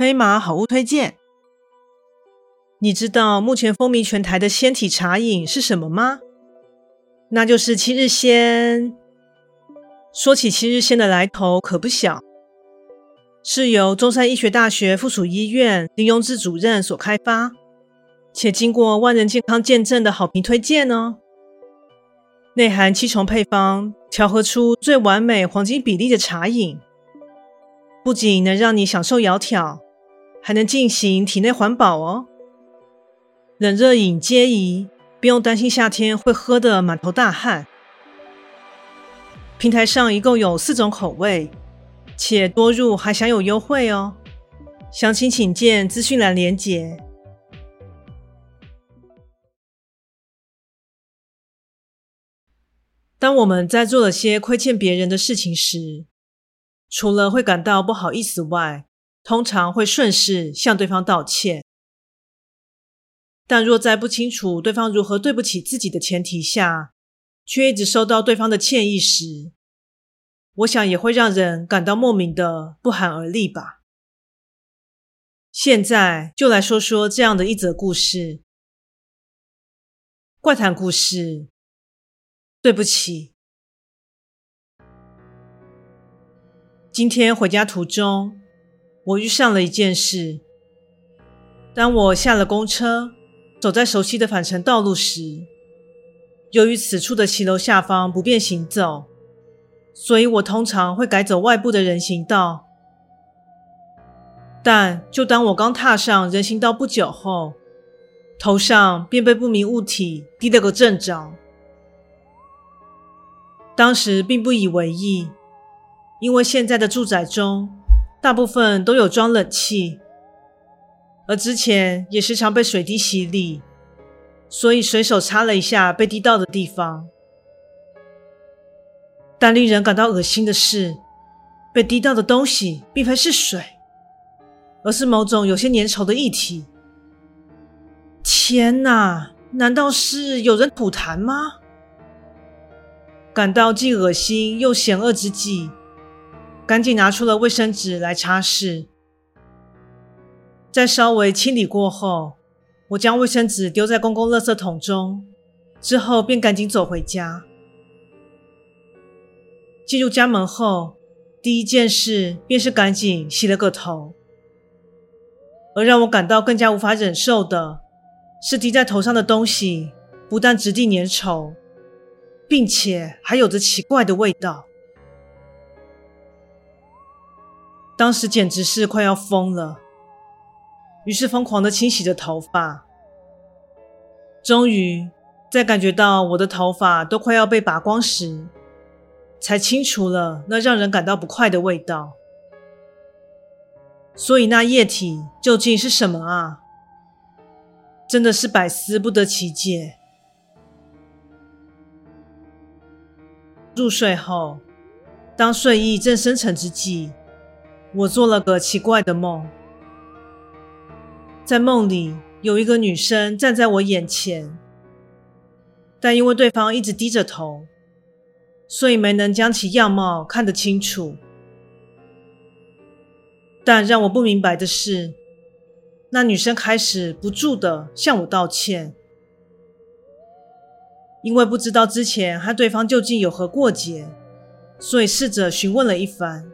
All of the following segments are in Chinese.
飞马好物推荐，你知道目前风靡全台的纤体茶饮是什么吗？那就是七日纤。说起七日纤的来头可不小，是由中山医学大学附属医院林荣志主任所开发，且经过万人健康见证的好评推荐哦。内含七重配方，调和出最完美黄金比例的茶饮，不仅能让你享受窈窕，还能进行体内环保哦。冷热饮皆宜。不用担心夏天会喝得满头大汗。平台上一共有四种口味，且多入还享有优惠哦。详情请见资讯栏连结。当我们在做了些亏欠别人的事情时，除了会感到不好意思外，通常会顺势向对方道歉。但若在不清楚对方如何对不起自己的前提下，却一直收到对方的歉意时，我想也会让人感到莫名的不寒而栗吧。现在就来说说这样的一则故事：怪谈故事。对不起。今天回家途中，我遇上了一件事。当我下了公车，走在熟悉的返程道路时，由于此处的骑楼下方不便行走，所以我通常会改走外部的人行道。但就当我刚踏上人行道不久后，头上便被不明物体滴了个正着。当时并不以为意，因为现在的住宅中大部分都有装冷气。而之前也时常被水滴洗礼，所以随手擦了一下被滴到的地方。但令人感到恶心的是，被滴到的东西并非是水，而是某种有些粘稠的液体。天哪！难道是有人吐痰吗？感到既恶心又险恶之际，赶紧拿出了卫生纸来擦拭。在稍微清理过后，我将卫生纸丢在公共垃圾桶中，之后便赶紧走回家。进入家门后，第一件事便是赶紧洗了个头。而让我感到更加无法忍受的是，滴在头上的东西不但质地粘稠，并且还有着奇怪的味道。当时简直是快要疯了。于是疯狂的清洗着头发，终于在感觉到我的头发都快要被拔光时，才清除了那让人感到不快的味道。所以那液体究竟是什么啊？真的是百思不得其解。入睡后，当睡意正深沉之际，我做了个奇怪的梦。在梦里，有一个女生站在我眼前，但因为对方一直低着头，所以没能将其样貌看得清楚。但让我不明白的是，那女生开始不住的向我道歉，因为不知道之前和对方究竟有何过节，所以试着询问了一番，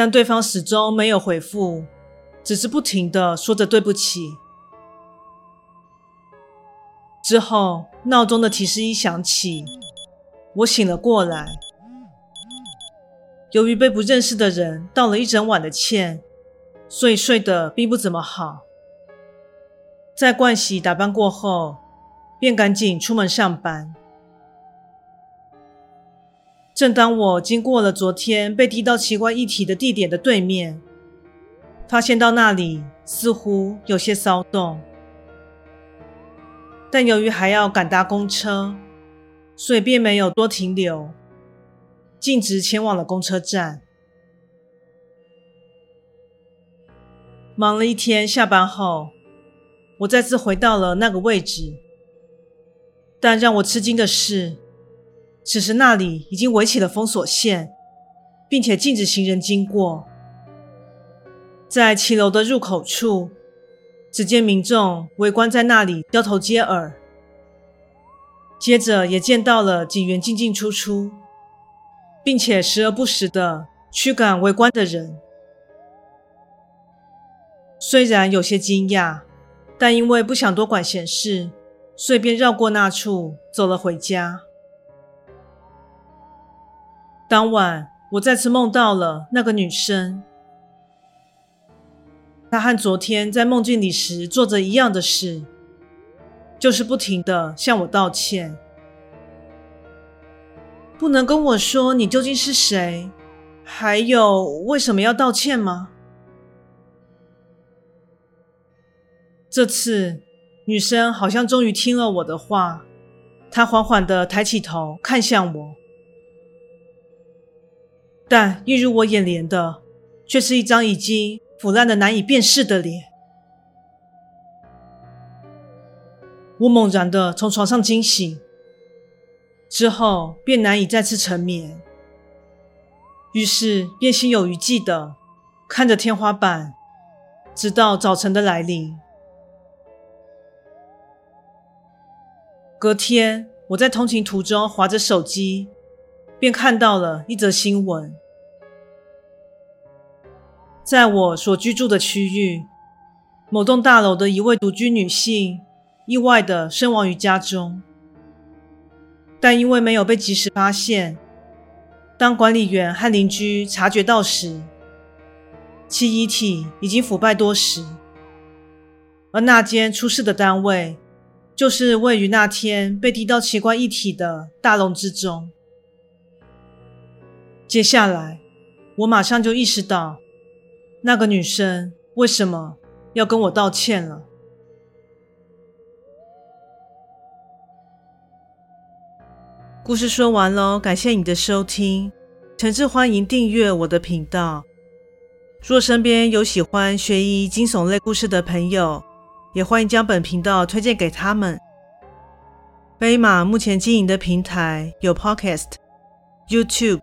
但对方始终没有回复，只是不停地说着对不起。之后，闹钟的提示音响起，我醒了过来。由于被不认识的人道了一整晚的歉，所以睡得并不怎么好。在盥洗打扮过后，便赶紧出门上班。正当我经过了昨天被滴到奇怪液体的地点的对面，发现到那里似乎有些骚动。但由于还要赶搭公车，所以便没有多停留，径直前往了公车站。忙了一天，下班后，我再次回到了那个位置。但让我吃惊的是，此时那里已经围起了封锁线，并且禁止行人经过。在骑楼的入口处。只见民众围观在那里，交头接耳。接着也见到了警员进进出出，并且时而不时的驱赶围观的人。虽然有些惊讶，但因为不想多管闲事，所以便绕过那处，走了回家。当晚，我再次梦到了那个女生。她和昨天在梦境里时做着一样的事，就是不停地向我道歉。不能跟我说你究竟是谁，还有为什么要道歉吗？这次女生好像终于听了我的话，她缓缓地抬起头看向我，但映入我眼帘的却是一张已经。腐烂的难以辨识的脸，我猛然的从床上惊醒，之后便难以再次沉眠，于是便心有余悸的看着天花板，直到早晨的来临。隔天，我在通勤途中滑着手机，便看到了一则新闻。在我所居住的区域，某栋大楼的一位独居女性意外地身亡于家中，但因为没有被及时发现，当管理员和邻居察觉到时，其遗体已经腐败多时，而那间出事的单位就是位于那天被滴到奇怪液体的大楼之中。接下来，我马上就意识到。那个女生为什么要跟我道歉了？故事说完喽，感谢你的收听，诚挚欢迎订阅我的频道。若身边有喜欢悬疑惊悚类故事的朋友，也欢迎将本频道推荐给他们。飞马目前经营的平台有 Podcast、YouTube、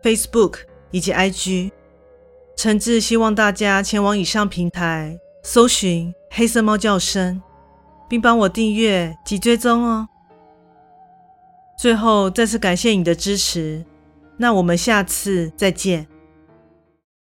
Facebook 以及 IG。诚挚希望大家前往以上平台搜寻“黑色猫叫声”，并帮我订阅及追踪哦。最后再次感谢你的支持，那我们下次再见。